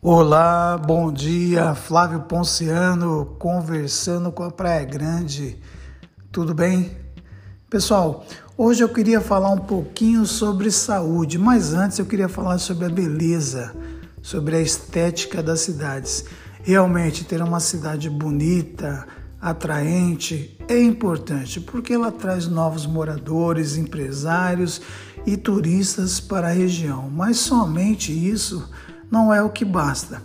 Olá, bom dia, Flávio Ponciano, conversando com a Praia Grande. Tudo bem? Pessoal, hoje eu queria falar um pouquinho sobre saúde, mas antes eu queria falar sobre a beleza, sobre a estética das cidades. Realmente ter uma cidade bonita, atraente é importante porque ela traz novos moradores, empresários e turistas para a região, mas somente isso não é o que basta.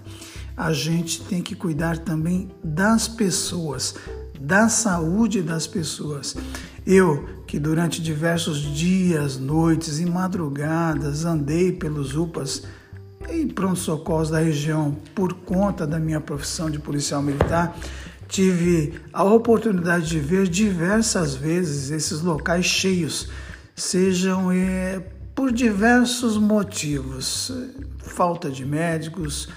A gente tem que cuidar também das pessoas, da saúde das pessoas. Eu, que durante diversos dias, noites e madrugadas andei pelos UPAs e pronto-socorros da região por conta da minha profissão de policial militar, tive a oportunidade de ver diversas vezes esses locais cheios, sejam é, por diversos motivos: falta de médicos,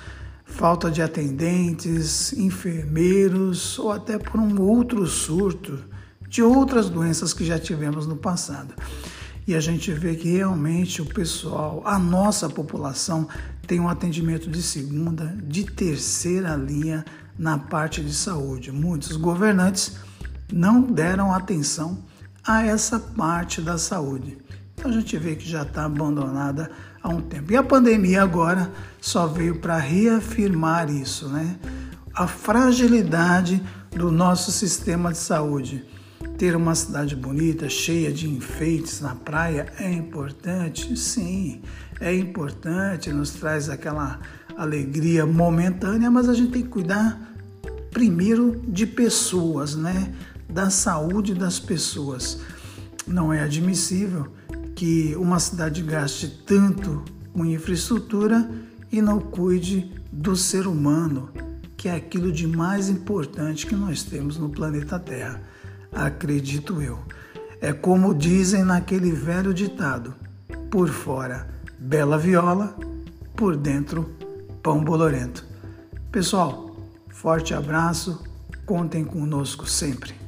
falta de atendentes, enfermeiros ou até por um outro surto de outras doenças que já tivemos no passado. E a gente vê que realmente o pessoal, a nossa população, tem um atendimento de segunda, de terceira linha na parte de saúde. Muitos governantes não deram atenção a essa parte da saúde a gente vê que já está abandonada há um tempo. E a pandemia agora só veio para reafirmar isso, né? A fragilidade do nosso sistema de saúde. Ter uma cidade bonita, cheia de enfeites na praia é importante? Sim, é importante, nos traz aquela alegria momentânea, mas a gente tem que cuidar primeiro de pessoas, né? Da saúde das pessoas. Não é admissível que uma cidade gaste tanto com infraestrutura e não cuide do ser humano, que é aquilo de mais importante que nós temos no planeta Terra, acredito eu. É como dizem naquele velho ditado: por fora, bela viola, por dentro, pão bolorento. Pessoal, forte abraço, contem conosco sempre.